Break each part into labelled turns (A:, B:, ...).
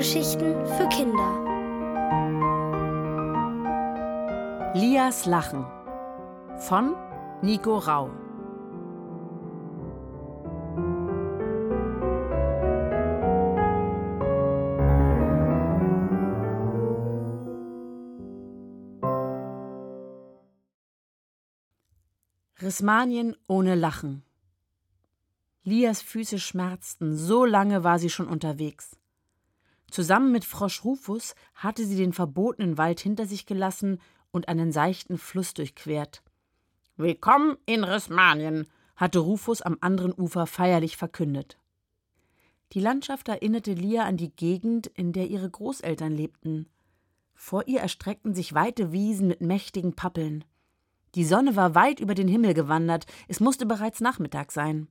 A: Hörgeschichten für Kinder.
B: Lias Lachen von Nico Rau. Rismanien ohne Lachen. Lias Füße schmerzten, so lange war sie schon unterwegs. Zusammen mit Frosch Rufus hatte sie den verbotenen Wald hinter sich gelassen und einen seichten Fluss durchquert. Willkommen in Rismanien, hatte Rufus am anderen Ufer feierlich verkündet. Die Landschaft erinnerte Lia an die Gegend, in der ihre Großeltern lebten. Vor ihr erstreckten sich weite Wiesen mit mächtigen Pappeln. Die Sonne war weit über den Himmel gewandert, es musste bereits Nachmittag sein.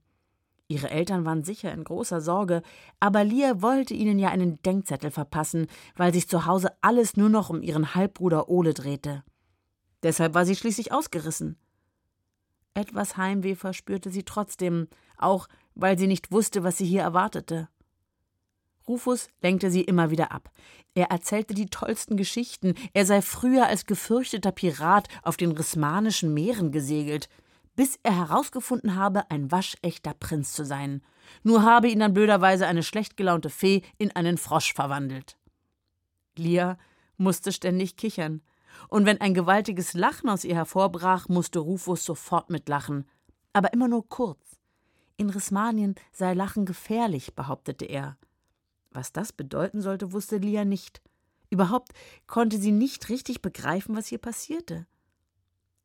B: Ihre Eltern waren sicher in großer Sorge, aber Lia wollte ihnen ja einen Denkzettel verpassen, weil sich zu Hause alles nur noch um ihren Halbbruder Ole drehte. Deshalb war sie schließlich ausgerissen. Etwas Heimweh verspürte sie trotzdem, auch weil sie nicht wusste, was sie hier erwartete. Rufus lenkte sie immer wieder ab. Er erzählte die tollsten Geschichten, er sei früher als gefürchteter Pirat auf den rismanischen Meeren gesegelt, bis er herausgefunden habe, ein waschechter Prinz zu sein. Nur habe ihn dann blöderweise eine schlecht gelaunte Fee in einen Frosch verwandelt. Lia musste ständig kichern, und wenn ein gewaltiges Lachen aus ihr hervorbrach, musste Rufus sofort mitlachen, aber immer nur kurz. In Rismanien sei Lachen gefährlich, behauptete er. Was das bedeuten sollte, wusste Lia nicht. Überhaupt konnte sie nicht richtig begreifen, was hier passierte.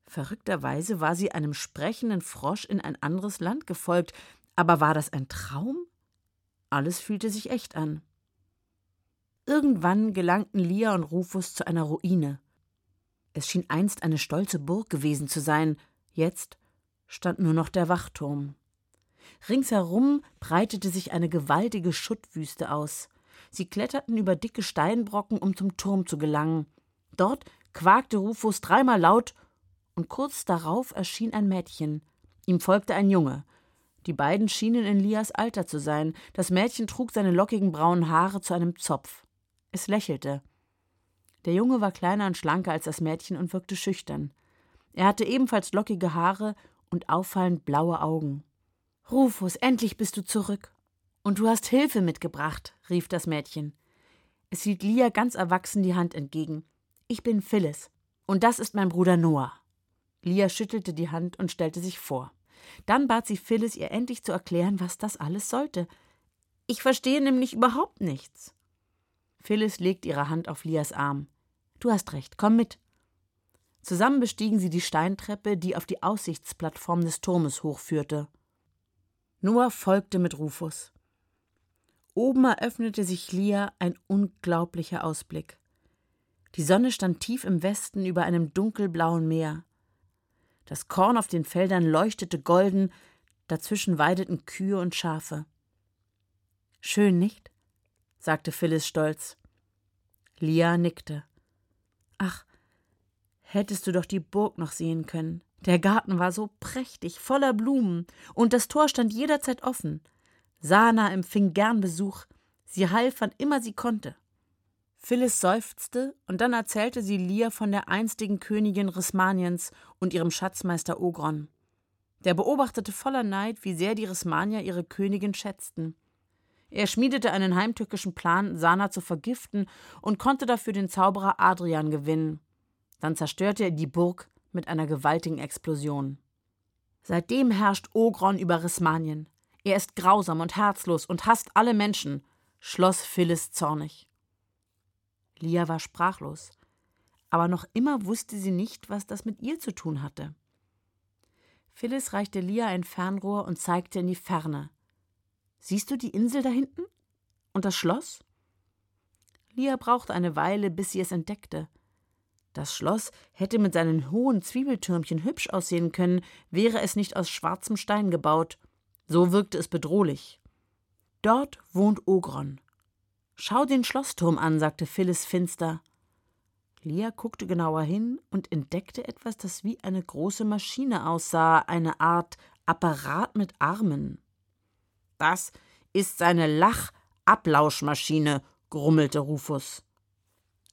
B: Verrückterweise war sie einem sprechenden Frosch in ein anderes Land gefolgt, aber war das ein Traum? Alles fühlte sich echt an. Irgendwann gelangten Lia und Rufus zu einer Ruine. Es schien einst eine stolze Burg gewesen zu sein, jetzt stand nur noch der Wachturm. Ringsherum breitete sich eine gewaltige Schuttwüste aus. Sie kletterten über dicke Steinbrocken, um zum Turm zu gelangen. Dort quakte Rufus dreimal laut, und kurz darauf erschien ein Mädchen. Ihm folgte ein Junge. Die beiden schienen in Lias Alter zu sein. Das Mädchen trug seine lockigen braunen Haare zu einem Zopf. Es lächelte. Der Junge war kleiner und schlanker als das Mädchen und wirkte schüchtern. Er hatte ebenfalls lockige Haare und auffallend blaue Augen. Rufus, endlich bist du zurück. Und du hast Hilfe mitgebracht, rief das Mädchen. Es hielt Lia ganz erwachsen die Hand entgegen. Ich bin Phyllis. Und das ist mein Bruder Noah. Lia schüttelte die Hand und stellte sich vor. Dann bat sie Phyllis, ihr endlich zu erklären, was das alles sollte. Ich verstehe nämlich überhaupt nichts. Phyllis legte ihre Hand auf Lias Arm. Du hast recht, komm mit. Zusammen bestiegen sie die Steintreppe, die auf die Aussichtsplattform des Turmes hochführte. Noah folgte mit Rufus. Oben eröffnete sich Lia ein unglaublicher Ausblick. Die Sonne stand tief im Westen über einem dunkelblauen Meer. Das Korn auf den Feldern leuchtete golden, dazwischen weideten Kühe und Schafe. Schön, nicht? sagte Phyllis stolz. Lia nickte. Ach, hättest du doch die Burg noch sehen können. Der Garten war so prächtig, voller Blumen, und das Tor stand jederzeit offen. Sana empfing gern Besuch, sie half, wann immer sie konnte. Phyllis seufzte, und dann erzählte sie Lia von der einstigen Königin Rismaniens und ihrem Schatzmeister Ogron. Der beobachtete voller Neid, wie sehr die Rismanier ihre Königin schätzten. Er schmiedete einen heimtückischen Plan, Sana zu vergiften und konnte dafür den Zauberer Adrian gewinnen. Dann zerstörte er die Burg mit einer gewaltigen Explosion. Seitdem herrscht Ogron über Rismanien. Er ist grausam und herzlos und hasst alle Menschen, schloss Phyllis zornig. Lia war sprachlos, aber noch immer wusste sie nicht, was das mit ihr zu tun hatte. Phyllis reichte Lia ein Fernrohr und zeigte in die Ferne. Siehst du die Insel da hinten? Und das Schloss? Lia brauchte eine Weile, bis sie es entdeckte. Das Schloss hätte mit seinen hohen Zwiebeltürmchen hübsch aussehen können, wäre es nicht aus schwarzem Stein gebaut. So wirkte es bedrohlich. Dort wohnt Ogron. Schau den Schlossturm an, sagte Phyllis finster. Lia guckte genauer hin und entdeckte etwas, das wie eine große Maschine aussah, eine Art Apparat mit Armen. Das ist seine Lach-Ablauschmaschine, grummelte Rufus.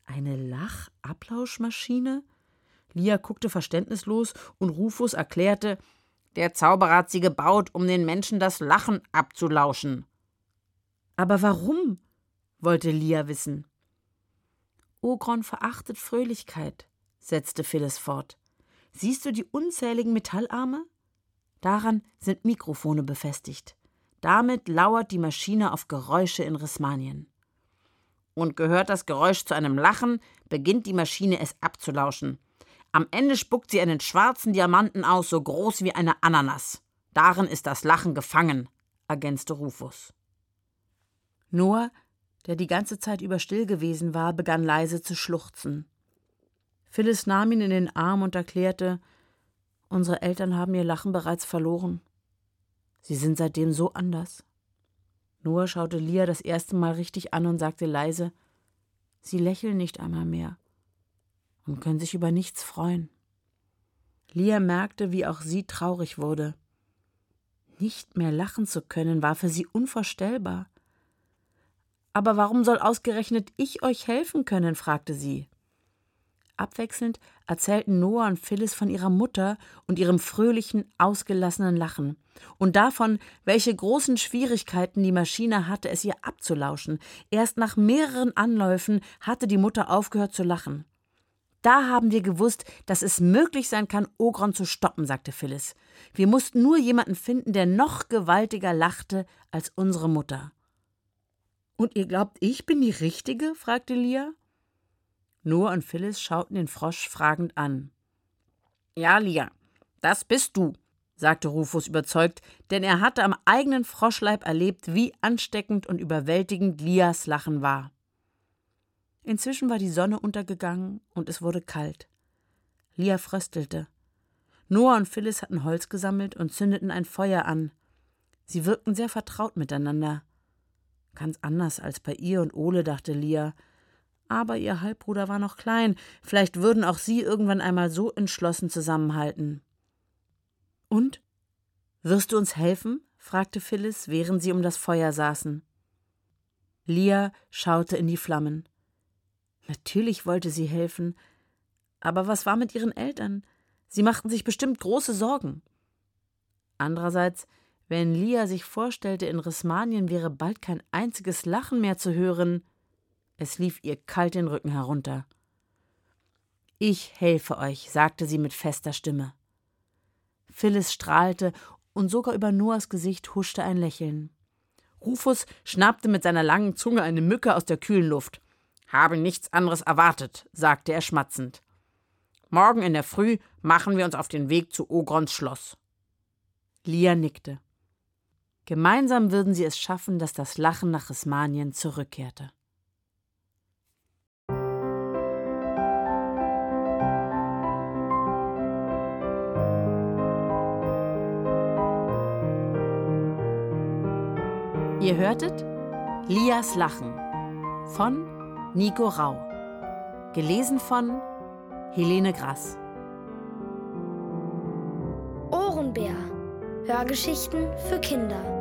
B: Eine Lachablauschmaschine? Lia guckte verständnislos und Rufus erklärte, der Zauberer hat sie gebaut, um den Menschen das Lachen abzulauschen. Aber warum? Wollte Lia wissen. Ogron verachtet Fröhlichkeit, setzte Phyllis fort. Siehst du die unzähligen Metallarme? Daran sind Mikrofone befestigt. Damit lauert die Maschine auf Geräusche in Rismanien. Und gehört das Geräusch zu einem Lachen, beginnt die Maschine es abzulauschen. Am Ende spuckt sie einen schwarzen Diamanten aus, so groß wie eine Ananas. Darin ist das Lachen gefangen, ergänzte Rufus. Noah, der die ganze Zeit über still gewesen war, begann leise zu schluchzen. Phyllis nahm ihn in den Arm und erklärte, unsere Eltern haben ihr Lachen bereits verloren. Sie sind seitdem so anders. Noah schaute Lia das erste Mal richtig an und sagte leise, Sie lächeln nicht einmal mehr und können sich über nichts freuen. Lia merkte, wie auch sie traurig wurde. Nicht mehr lachen zu können, war für sie unvorstellbar. Aber warum soll ausgerechnet ich euch helfen können? fragte sie. Abwechselnd erzählten Noah und Phyllis von ihrer Mutter und ihrem fröhlichen, ausgelassenen Lachen und davon, welche großen Schwierigkeiten die Maschine hatte, es ihr abzulauschen. Erst nach mehreren Anläufen hatte die Mutter aufgehört zu lachen. Da haben wir gewusst, dass es möglich sein kann, Ogron zu stoppen, sagte Phyllis. Wir mussten nur jemanden finden, der noch gewaltiger lachte als unsere Mutter. Und ihr glaubt, ich bin die Richtige? fragte Lia. Noah und Phyllis schauten den Frosch fragend an. Ja, Lia, das bist du, sagte Rufus überzeugt, denn er hatte am eigenen Froschleib erlebt, wie ansteckend und überwältigend Lias Lachen war. Inzwischen war die Sonne untergegangen und es wurde kalt. Lia fröstelte. Noah und Phyllis hatten Holz gesammelt und zündeten ein Feuer an. Sie wirkten sehr vertraut miteinander. Ganz anders als bei ihr und Ole, dachte Lia, aber ihr Halbbruder war noch klein, vielleicht würden auch sie irgendwann einmal so entschlossen zusammenhalten. Und? Wirst du uns helfen? fragte Phyllis, während sie um das Feuer saßen. Lia schaute in die Flammen. Natürlich wollte sie helfen, aber was war mit ihren Eltern? Sie machten sich bestimmt große Sorgen. Andererseits, wenn Lia sich vorstellte, in Rismanien wäre bald kein einziges Lachen mehr zu hören, es lief ihr kalt den Rücken herunter. Ich helfe euch, sagte sie mit fester Stimme. Phyllis strahlte, und sogar über Noahs Gesicht huschte ein Lächeln. Rufus schnappte mit seiner langen Zunge eine Mücke aus der kühlen Luft. Habe nichts anderes erwartet, sagte er schmatzend. Morgen in der Früh machen wir uns auf den Weg zu Ogrons Schloss. Lia nickte. Gemeinsam würden sie es schaffen, dass das Lachen nach Rismanien zurückkehrte. Ihr hörtet Lias Lachen von Nico Rau. Gelesen von Helene Grass.
A: Ohrenbär. Hörgeschichten für Kinder.